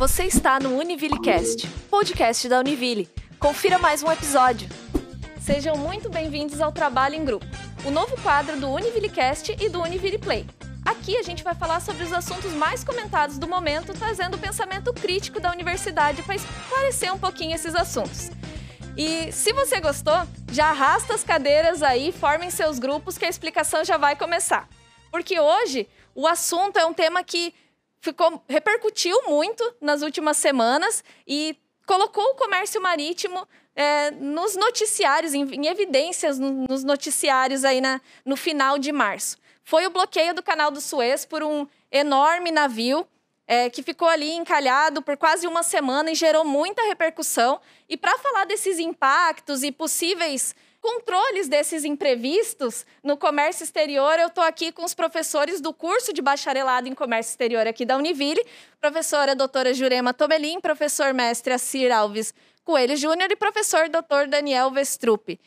Você está no UnivilleCast, podcast da Univille. Confira mais um episódio. Sejam muito bem-vindos ao Trabalho em Grupo, o novo quadro do UnivilleCast e do Univille Play. Aqui a gente vai falar sobre os assuntos mais comentados do momento, trazendo o pensamento crítico da universidade para esclarecer um pouquinho esses assuntos. E se você gostou, já arrasta as cadeiras aí, formem seus grupos que a explicação já vai começar. Porque hoje o assunto é um tema que ficou repercutiu muito nas últimas semanas e colocou o comércio marítimo é, nos noticiários, em, em evidências no, nos noticiários aí na, no final de março. Foi o bloqueio do canal do Suez por um enorme navio é, que ficou ali encalhado por quase uma semana e gerou muita repercussão. E para falar desses impactos e possíveis controles desses imprevistos no comércio exterior, eu estou aqui com os professores do curso de bacharelado em comércio exterior aqui da Univille, professora doutora Jurema Tomelin, professor mestre Assir Alves Coelho Júnior e professor doutor Daniel Vestrup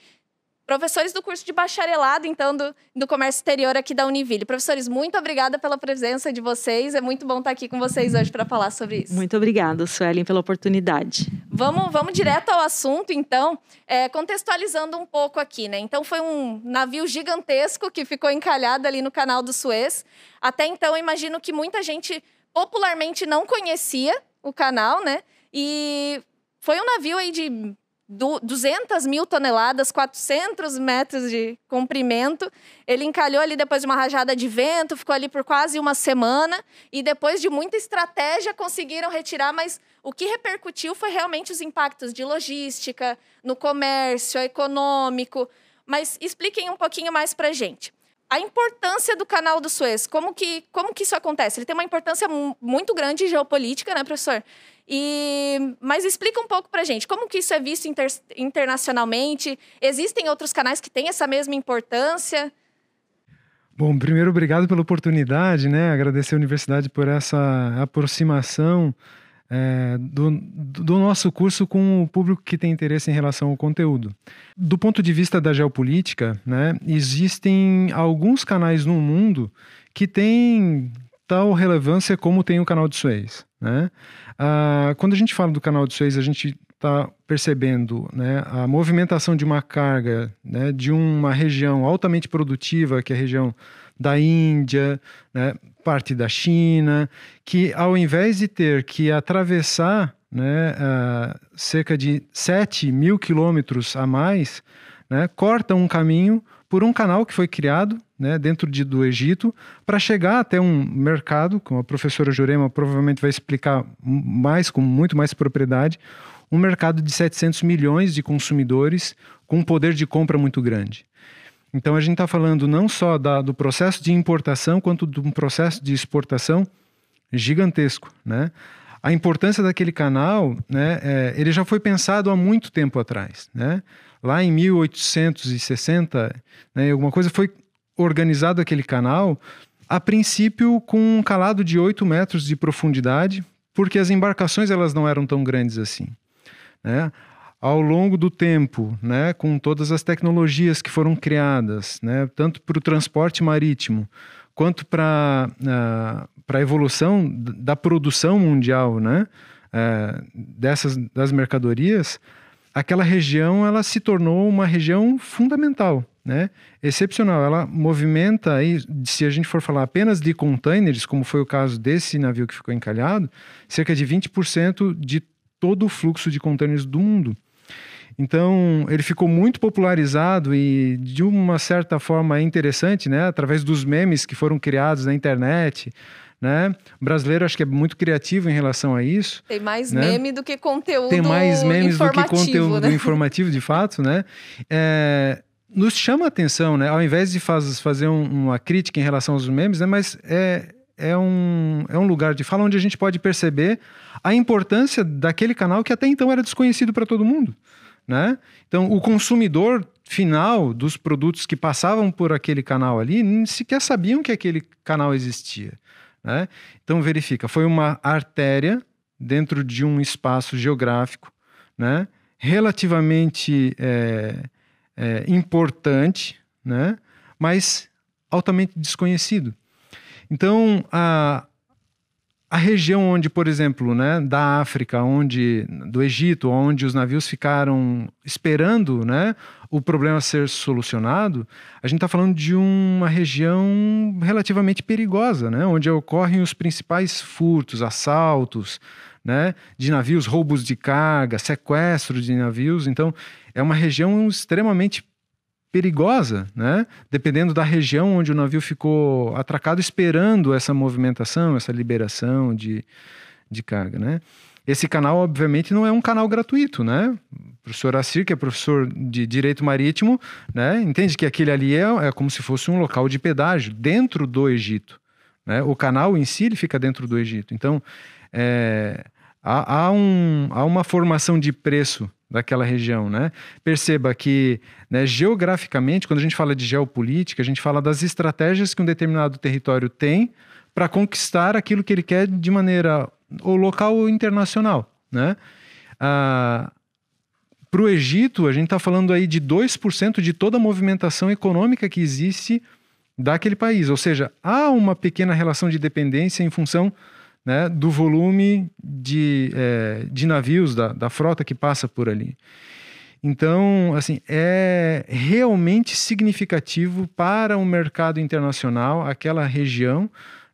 professores do curso de bacharelado, então, do, do comércio exterior aqui da Univille. Professores, muito obrigada pela presença de vocês. É muito bom estar aqui com vocês hoje para falar sobre isso. Muito obrigada, Suelen, pela oportunidade. Vamos, vamos direto ao assunto, então, é, contextualizando um pouco aqui, né? Então, foi um navio gigantesco que ficou encalhado ali no canal do Suez. Até então, imagino que muita gente popularmente não conhecia o canal, né? E foi um navio aí de 200 mil toneladas, 400 metros de comprimento. Ele encalhou ali depois de uma rajada de vento, ficou ali por quase uma semana e depois de muita estratégia conseguiram retirar, mas o que repercutiu foi realmente os impactos de logística, no comércio, econômico. Mas expliquem um pouquinho mais para gente. A importância do canal do Suez, como que, como que isso acontece? Ele tem uma importância muito grande geopolítica, né, professor? E, mas explica um pouco para gente, como que isso é visto inter, internacionalmente? Existem outros canais que têm essa mesma importância? Bom, primeiro, obrigado pela oportunidade, né? Agradecer a universidade por essa aproximação é, do, do, nosso curso com o público que tem interesse em relação ao conteúdo. Do ponto de vista da geopolítica, né, existem alguns canais no mundo que têm tal relevância como tem o canal de Suez. Né? Ah, quando a gente fala do canal de Suez, a gente está percebendo né, a movimentação de uma carga né, de uma região altamente produtiva, que é a região da Índia, né, parte da China, que ao invés de ter que atravessar né, uh, cerca de 7 mil quilômetros a mais, né, corta um caminho por um canal que foi criado né, dentro de, do Egito para chegar até um mercado, como a professora Jurema provavelmente vai explicar mais, com muito mais propriedade, um mercado de 700 milhões de consumidores com um poder de compra muito grande. Então a gente está falando não só da, do processo de importação, quanto de um processo de exportação gigantesco, né? A importância daquele canal, né, é, ele já foi pensado há muito tempo atrás, né? Lá em 1860, né, alguma coisa foi organizado aquele canal, a princípio com um calado de 8 metros de profundidade, porque as embarcações elas não eram tão grandes assim. Né? Ao longo do tempo, né, com todas as tecnologias que foram criadas, né, tanto para o transporte marítimo quanto para uh, a evolução da produção mundial né, uh, dessas das mercadorias, aquela região ela se tornou uma região fundamental, né? excepcional. Ela movimenta, aí, se a gente for falar apenas de containers, como foi o caso desse navio que ficou encalhado, cerca de 20% de todo o fluxo de containers do mundo. Então, ele ficou muito popularizado e, de uma certa forma, é interessante, né? através dos memes que foram criados na internet, né? O brasileiro acho que é muito criativo em relação a isso. Tem mais né? meme do que conteúdo Tem mais memes do que conteúdo né? informativo, de fato, né? É, nos chama a atenção, né? Ao invés de faz, fazer um, uma crítica em relação aos memes, né? Mas é, é, um, é um lugar de fala onde a gente pode perceber a importância daquele canal que até então era desconhecido para todo mundo, né? Então, o consumidor final dos produtos que passavam por aquele canal ali nem sequer sabiam que aquele canal existia. Né? Então, verifica, foi uma artéria dentro de um espaço geográfico né? relativamente é, é, importante, né? mas altamente desconhecido. Então, a, a região onde, por exemplo, né, da África, onde do Egito, onde os navios ficaram esperando, né, o problema ser solucionado, a gente está falando de uma região relativamente perigosa, né, onde ocorrem os principais furtos, assaltos, né, de navios, roubos de carga, sequestro de navios. Então, é uma região extremamente perigosa, né? Dependendo da região onde o navio ficou atracado, esperando essa movimentação, essa liberação de, de carga, né? Esse canal, obviamente, não é um canal gratuito, né? O professor Assir, que é professor de Direito Marítimo, né? Entende que aquele ali é, é como se fosse um local de pedágio dentro do Egito, né? O canal em si, ele fica dentro do Egito. Então, é, há, há, um, há uma formação de preço daquela região, né? Perceba que, né, geograficamente, quando a gente fala de geopolítica, a gente fala das estratégias que um determinado território tem para conquistar aquilo que ele quer de maneira ou local ou internacional, né? Ah, para o Egito, a gente está falando aí de 2% de toda a movimentação econômica que existe daquele país. Ou seja, há uma pequena relação de dependência em função né, do volume de, é, de navios da, da frota que passa por ali. Então, assim, é realmente significativo para o mercado internacional aquela região,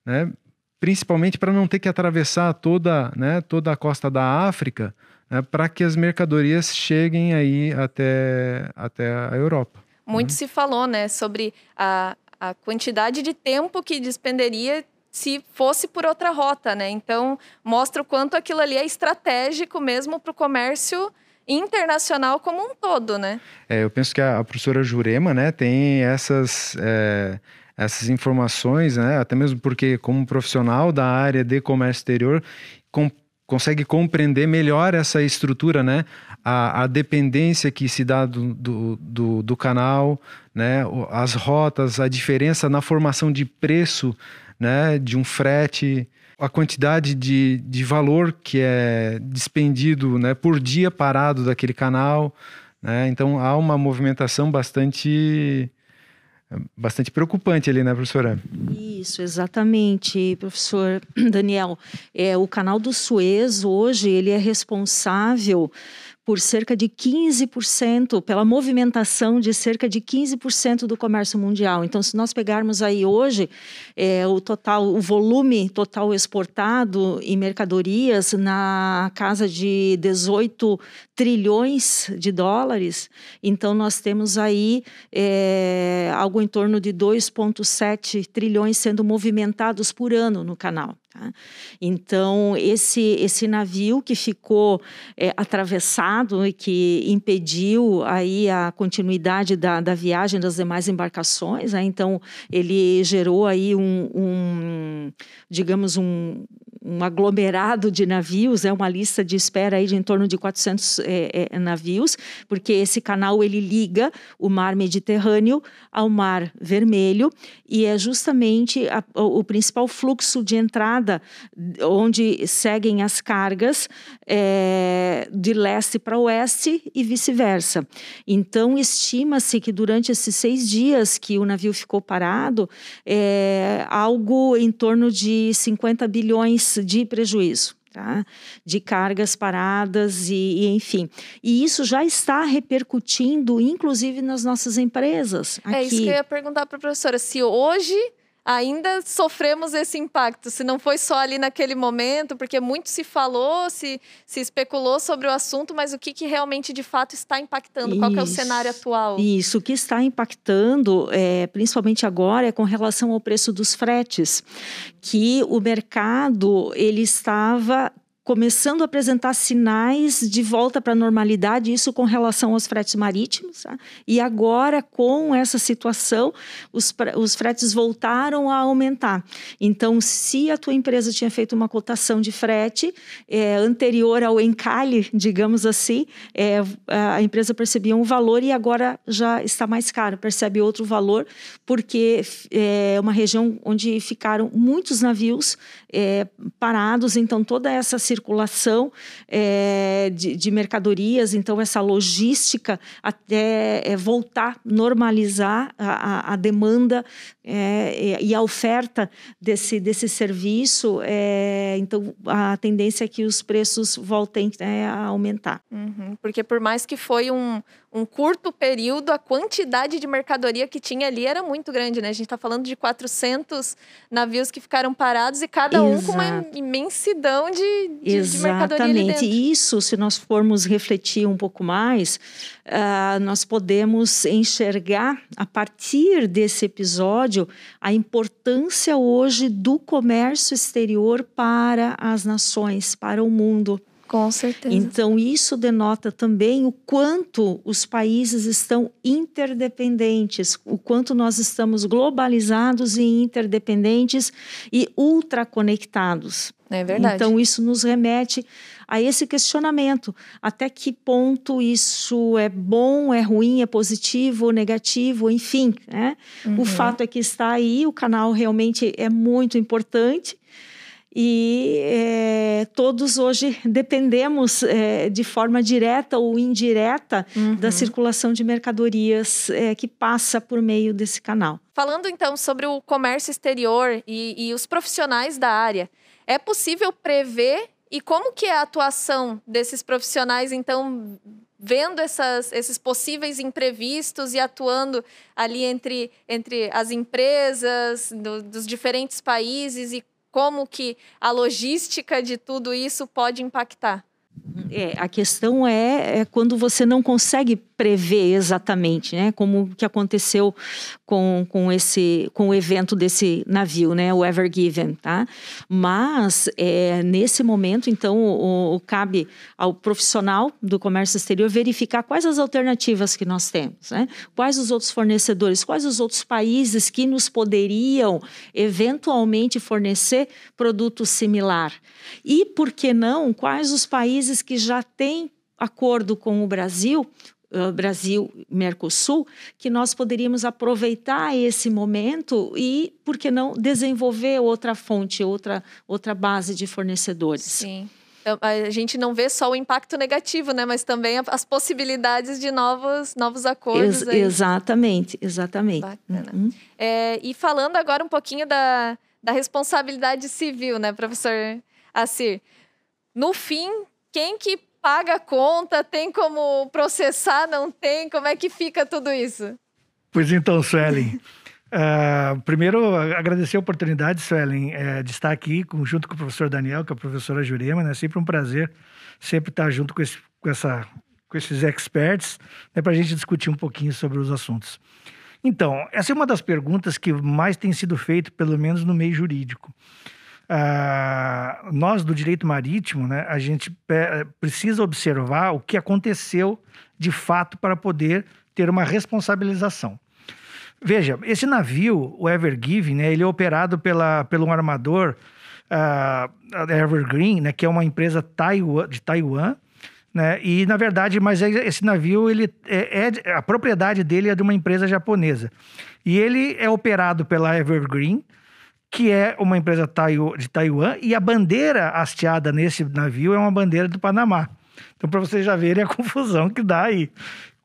né, principalmente para não ter que atravessar toda, né, toda a costa da África, né, para que as mercadorias cheguem aí até, até a Europa. Muito né? se falou, né, sobre a, a quantidade de tempo que despenderia se fosse por outra rota, né? Então, mostra o quanto aquilo ali é estratégico mesmo para o comércio internacional como um todo, né? É, eu penso que a, a professora Jurema, né, tem essas... É essas informações, né? até mesmo porque, como profissional da área de comércio exterior, com, consegue compreender melhor essa estrutura, né? A, a dependência que se dá do, do, do, do, canal, né? as rotas, a diferença na formação de preço né, de um frete, a quantidade de, de valor que é despendido né, por dia parado daquele canal. Né? Então há uma movimentação bastante bastante preocupante ali, né, professora? Isso, exatamente, professor Daniel. É, o canal do Suez hoje ele é responsável por cerca de 15%, pela movimentação de cerca de 15% do comércio mundial. Então, se nós pegarmos aí hoje é, o total, o volume total exportado em mercadorias na casa de 18 trilhões de dólares, então nós temos aí é, algo em torno de 2,7 trilhões sendo movimentados por ano no canal. Tá? Então, esse, esse navio que ficou é, atravessado e que impediu aí a continuidade da, da viagem das demais embarcações, né? então ele gerou aí um, um digamos, um, um aglomerado de navios, é uma lista de espera aí de em torno de 400 é, é, navios, porque esse canal ele liga o mar Mediterrâneo ao mar Vermelho e é justamente a, o, principal fluxo de entrada onde seguem as cargas é, de leste para oeste e vice-versa. Então estima-se que durante esses seis dias que o navio ficou parado, é, algo em torno de 50 bilhões de prejuízo. Tá? de cargas paradas e, e, enfim. E isso já está repercutindo, inclusive, nas nossas empresas. Aqui. É isso que eu ia perguntar para a professora. Se hoje ainda sofremos esse impacto. Se não foi só ali naquele momento, porque muito se falou, se, se especulou sobre o assunto, mas o que, que realmente de fato está impactando? Isso, Qual é o cenário atual? Isso, o que está impactando, é, principalmente agora, é com relação ao preço dos fretes, que o mercado ele estava começando a apresentar sinais de volta para a normalidade, isso com relação aos fretes marítimos. Tá? E agora, com essa situação, os, os fretes voltaram a aumentar. Então, se a tua empresa tinha feito uma cotação de frete é, anterior ao encalhe, digamos assim, é, a empresa percebia um valor e agora já está mais caro, percebe outro valor, porque é uma região onde ficaram muitos navios é, parados, então toda essa circulação circulação é, de, de, mercadorias, então essa logística até é, voltar, normalizar a, a, demanda é, e a oferta desse, desse serviço, é, então a tendência é que os preços voltem é, a aumentar. Uhum, porque por mais que foi um, um curto período, a quantidade de mercadoria que tinha ali era muito grande, né? A gente está falando de 400 navios que ficaram parados e cada Exato. um com uma imensidão de, de, de mercadoria ali dentro. Isso, se nós formos refletir um pouco mais, uh, nós podemos enxergar, a partir desse episódio, a importância hoje do comércio exterior para as nações, para o mundo. Com certeza. Então, isso denota também o quanto os países estão interdependentes, o quanto nós estamos globalizados e interdependentes e ultraconectados. É verdade. Então, isso nos remete a esse questionamento: até que ponto isso é bom, é ruim, é positivo, negativo, enfim. Né? Uhum. O fato é que está aí, o canal realmente é muito importante e é, todos hoje dependemos é, de forma direta ou indireta uhum. da circulação de mercadorias é, que passa por meio desse canal. Falando então sobre o comércio exterior e, e os profissionais da área, é possível prever e como que é a atuação desses profissionais então vendo essas, esses possíveis imprevistos e atuando ali entre, entre as empresas do, dos diferentes países e como que a logística de tudo isso pode impactar? É, a questão é, é, quando você não consegue prever exatamente, né, como que aconteceu com, com esse com o evento desse navio, né, o Ever Given, tá? Mas é, nesse momento, então, o, o, cabe ao profissional do comércio exterior verificar quais as alternativas que nós temos, né? Quais os outros fornecedores, quais os outros países que nos poderiam eventualmente fornecer produto similar e, por que não, quais os países que já têm acordo com o Brasil, uh, Brasil Mercosul, que nós poderíamos aproveitar esse momento e, por que não, desenvolver outra fonte, outra, outra base de fornecedores. Sim. Então, a gente não vê só o impacto negativo, né, mas também as possibilidades de novos, novos acordos. Ex exatamente, exatamente. Bacana. Uhum. É, e falando agora um pouquinho da, da responsabilidade civil, né, professor Assir? No fim, quem que paga a conta? Tem como processar? Não tem? Como é que fica tudo isso? Pois então, Suelen. Uh, primeiro, agradecer a oportunidade, Suelen, uh, de estar aqui junto com o professor Daniel, com a professora Jurema. É né? sempre um prazer sempre estar junto com, esse, com, essa, com esses experts né, para a gente discutir um pouquinho sobre os assuntos. Então, essa é uma das perguntas que mais tem sido feita, pelo menos no meio jurídico. Uh, nós do direito marítimo, né, a gente precisa observar o que aconteceu de fato para poder ter uma responsabilização. Veja, esse navio, o Ever Given, né, ele é operado pela, pelo armador uh, Evergreen, né, que é uma empresa Taiwan, de Taiwan, né, e na verdade, mas esse navio, ele é, é, a propriedade dele é de uma empresa japonesa. E ele é operado pela Evergreen, que é uma empresa de Taiwan, e a bandeira hasteada nesse navio é uma bandeira do Panamá. Então, para vocês já verem a confusão que dá aí.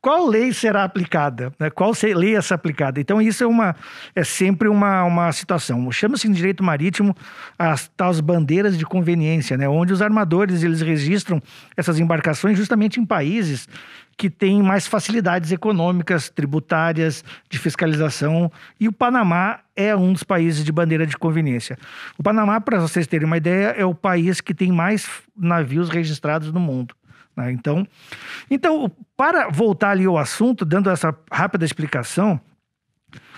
Qual lei será aplicada? Né? Qual lei é essa aplicada? Então, isso é, uma, é sempre uma, uma situação. Chama-se em direito marítimo as tais bandeiras de conveniência, né? onde os armadores eles registram essas embarcações justamente em países que têm mais facilidades econômicas, tributárias, de fiscalização, e o Panamá é um dos países de bandeira de conveniência. O Panamá, para vocês terem uma ideia, é o país que tem mais navios registrados no mundo. Né? Então, então, para voltar ali ao assunto, dando essa rápida explicação,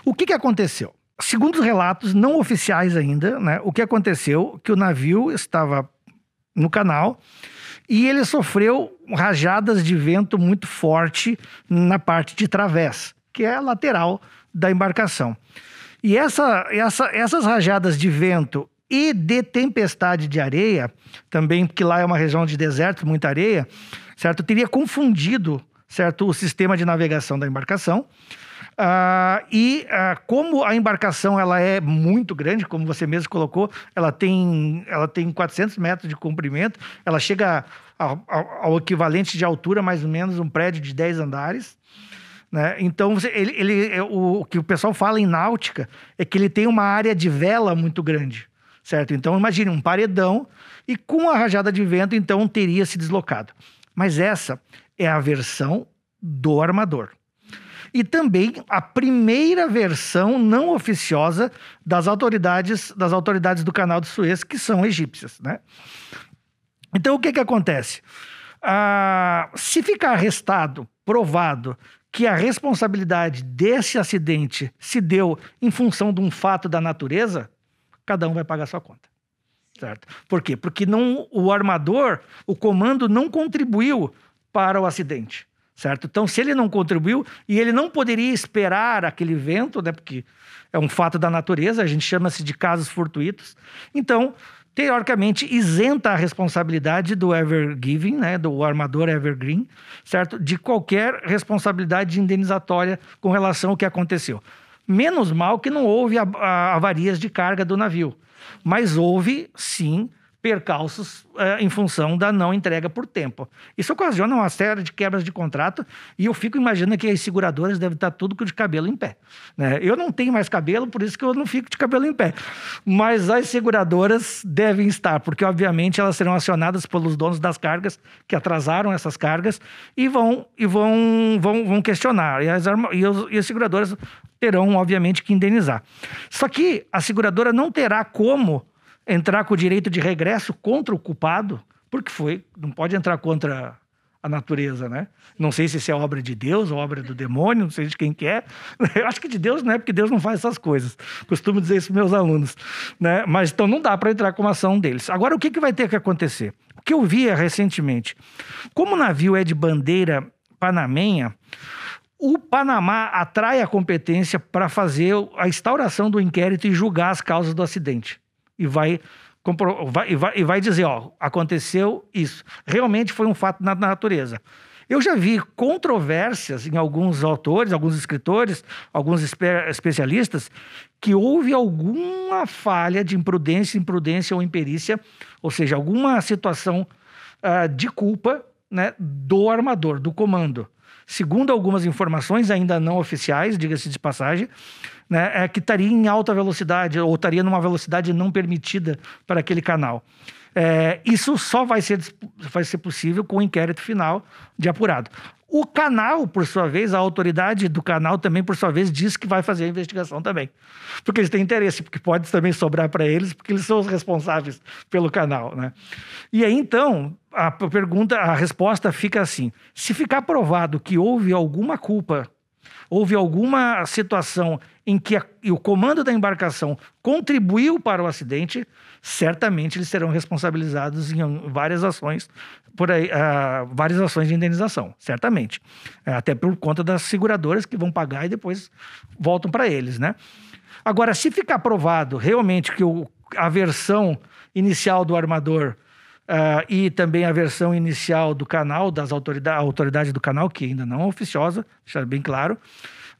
o que, que aconteceu? Segundo os relatos não oficiais ainda, né, o que aconteceu que o navio estava no canal e ele sofreu rajadas de vento muito forte na parte de través, que é a lateral da embarcação. E essa, essa, essas rajadas de vento e de tempestade de areia, também porque lá é uma região de deserto, muita areia, certo? Teria confundido certo? O sistema de navegação da embarcação. Uh, e uh, como a embarcação ela é muito grande, como você mesmo colocou, ela tem, ela tem 400 metros de comprimento, ela chega ao, ao, equivalente de altura, mais ou menos, um prédio de 10 andares. Né? Então, ele, ele, o, o que o pessoal fala em náutica é que ele tem uma área de vela muito grande, certo? Então, imagine um paredão e com a rajada de vento, então, teria se deslocado. Mas essa é a versão do armador e também a primeira versão não oficiosa das autoridades das autoridades do Canal de Suez, que são egípcias, né? Então o que que acontece? Ah, se ficar arrestado, provado que a responsabilidade desse acidente se deu em função de um fato da natureza, cada um vai pagar sua conta. Certo? Por quê? Porque não, o armador, o comando não contribuiu para o acidente certo? Então, se ele não contribuiu e ele não poderia esperar aquele vento, né, porque é um fato da natureza, a gente chama-se de casos fortuitos. Então, teoricamente, isenta a responsabilidade do Evergiving, né, do armador Evergreen, certo? De qualquer responsabilidade indenizatória com relação ao que aconteceu. Menos mal que não houve avarias de carga do navio, mas houve, sim, percalços é, em função da não entrega por tempo. Isso ocasiona uma série de quebras de contrato e eu fico imaginando que as seguradoras devem estar tudo de cabelo em pé. Né? Eu não tenho mais cabelo, por isso que eu não fico de cabelo em pé. Mas as seguradoras devem estar, porque obviamente elas serão acionadas pelos donos das cargas que atrasaram essas cargas e vão e vão vão, vão questionar. E as, e, os, e as seguradoras terão, obviamente, que indenizar. Só que a seguradora não terá como entrar com o direito de regresso contra o culpado, porque foi, não pode entrar contra a natureza, né? Não sei se isso é obra de Deus ou obra do demônio, não sei de quem que é. Eu acho que de Deus não é, porque Deus não faz essas coisas. Costumo dizer isso para meus alunos, né? Mas então não dá para entrar com a ação deles. Agora o que, que vai ter que acontecer? O que eu via recentemente, como o navio é de bandeira panamenha, o Panamá atrai a competência para fazer a instauração do inquérito e julgar as causas do acidente e vai, vai, vai, e vai dizer: ó, aconteceu isso. Realmente foi um fato na natureza. Eu já vi controvérsias em alguns autores, alguns escritores, alguns espe especialistas, que houve alguma falha de imprudência, imprudência ou imperícia, ou seja, alguma situação uh, de culpa né, do armador, do comando. Segundo algumas informações, ainda não oficiais, diga-se de passagem, né, é que estaria em alta velocidade ou estaria numa velocidade não permitida para aquele canal. É, isso só vai ser, vai ser possível com o inquérito final de apurado. O canal, por sua vez, a autoridade do canal também, por sua vez, diz que vai fazer a investigação também. Porque eles têm interesse, porque pode também sobrar para eles, porque eles são os responsáveis pelo canal. Né? E aí, então, a pergunta, a resposta fica assim: se ficar provado que houve alguma culpa houve alguma situação em que a, o comando da embarcação contribuiu para o acidente, certamente eles serão responsabilizados em várias ações por aí, uh, várias ações de indenização, certamente. Uh, até por conta das seguradoras que vão pagar e depois voltam para eles, né? Agora, se ficar provado realmente que o, a versão inicial do armador Uh, e também a versão inicial do canal, das autoridades, autoridade do canal, que ainda não é oficiosa, deixar bem claro,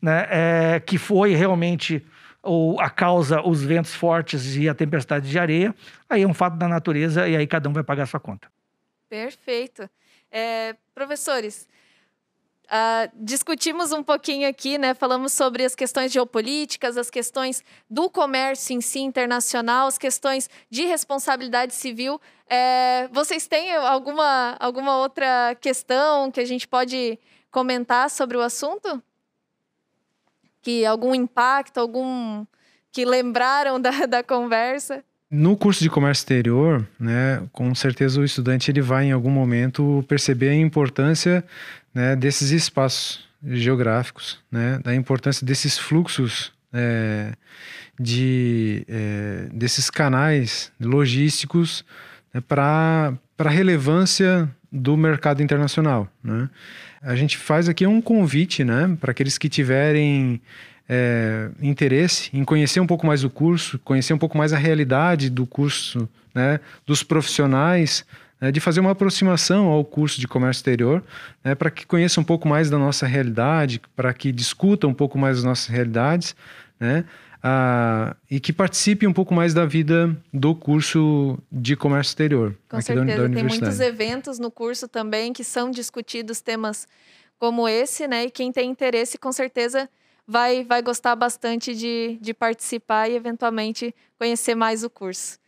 né, é, que foi realmente o, a causa os ventos fortes e a tempestade de areia, aí é um fato da natureza e aí cada um vai pagar a sua conta. Perfeito. É, professores, Uh, discutimos um pouquinho aqui, né? Falamos sobre as questões geopolíticas, as questões do comércio em si internacional, as questões de responsabilidade civil. É, vocês têm alguma, alguma outra questão que a gente pode comentar sobre o assunto? Que algum impacto, algum que lembraram da, da conversa? No curso de comércio exterior, né, com certeza o estudante ele vai em algum momento perceber a importância né, desses espaços geográficos, né, da importância desses fluxos é, de é, desses canais logísticos né, para a relevância do mercado internacional. Né? A gente faz aqui um convite né, para aqueles que tiverem é, interesse em conhecer um pouco mais o curso, conhecer um pouco mais a realidade do curso, né, dos profissionais né, de fazer uma aproximação ao curso de comércio exterior, né, para que conheça um pouco mais da nossa realidade, para que discuta um pouco mais das nossas realidades, né, ah, e que participe um pouco mais da vida do curso de comércio exterior. Com certeza, da, da tem muitos eventos no curso também que são discutidos temas como esse, né? E quem tem interesse, com certeza, vai, vai gostar bastante de, de participar e, eventualmente, conhecer mais o curso.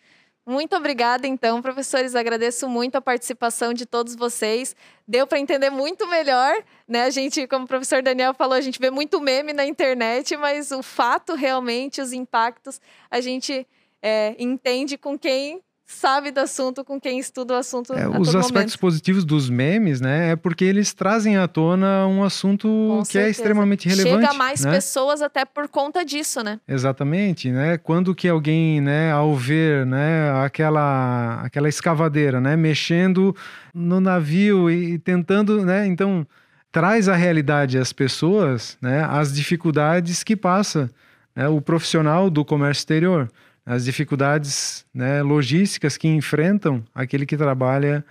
Muito obrigada, então, professores. Agradeço muito a participação de todos vocês. Deu para entender muito melhor, né? A gente, como o professor Daniel falou, a gente vê muito meme na internet, mas o fato realmente, os impactos, a gente é, entende com quem sabe do assunto com quem estuda o assunto. É, os aspectos momento. positivos dos memes, né, é porque eles trazem à tona um assunto com que é certeza. é extremamente relevante. Chega a mais né? pessoas até por conta disso, né? Exatamente, né? Quando que alguém, né, ao ver, né, aquela aquela escavadeira, né, mexendo no navio e tentando, né, então traz a realidade às pessoas, né, as dificuldades que passa né, o profissional do comércio exterior as dificuldades né, logísticas que enfrentam aquele que trabalha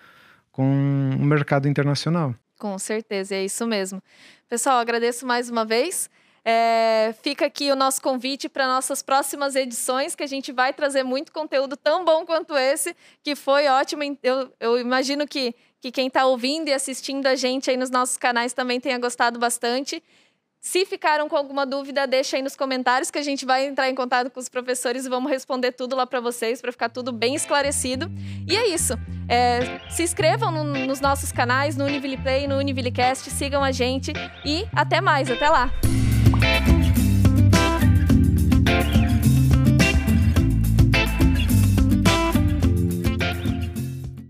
com o mercado internacional. Com certeza, é isso mesmo. Pessoal, agradeço mais uma vez. É, fica aqui o nosso convite para nossas próximas edições, que a gente vai trazer muito conteúdo tão bom quanto esse, que foi ótimo. Eu, eu imagino que, que quem está ouvindo e assistindo a gente aí nos nossos canais também tenha gostado bastante. Se ficaram com alguma dúvida, deixa aí nos comentários que a gente vai entrar em contato com os professores e vamos responder tudo lá para vocês, para ficar tudo bem esclarecido. E é isso. É, se inscrevam no, nos nossos canais, no Univille Play, no Univillecast, sigam a gente e até mais, até lá!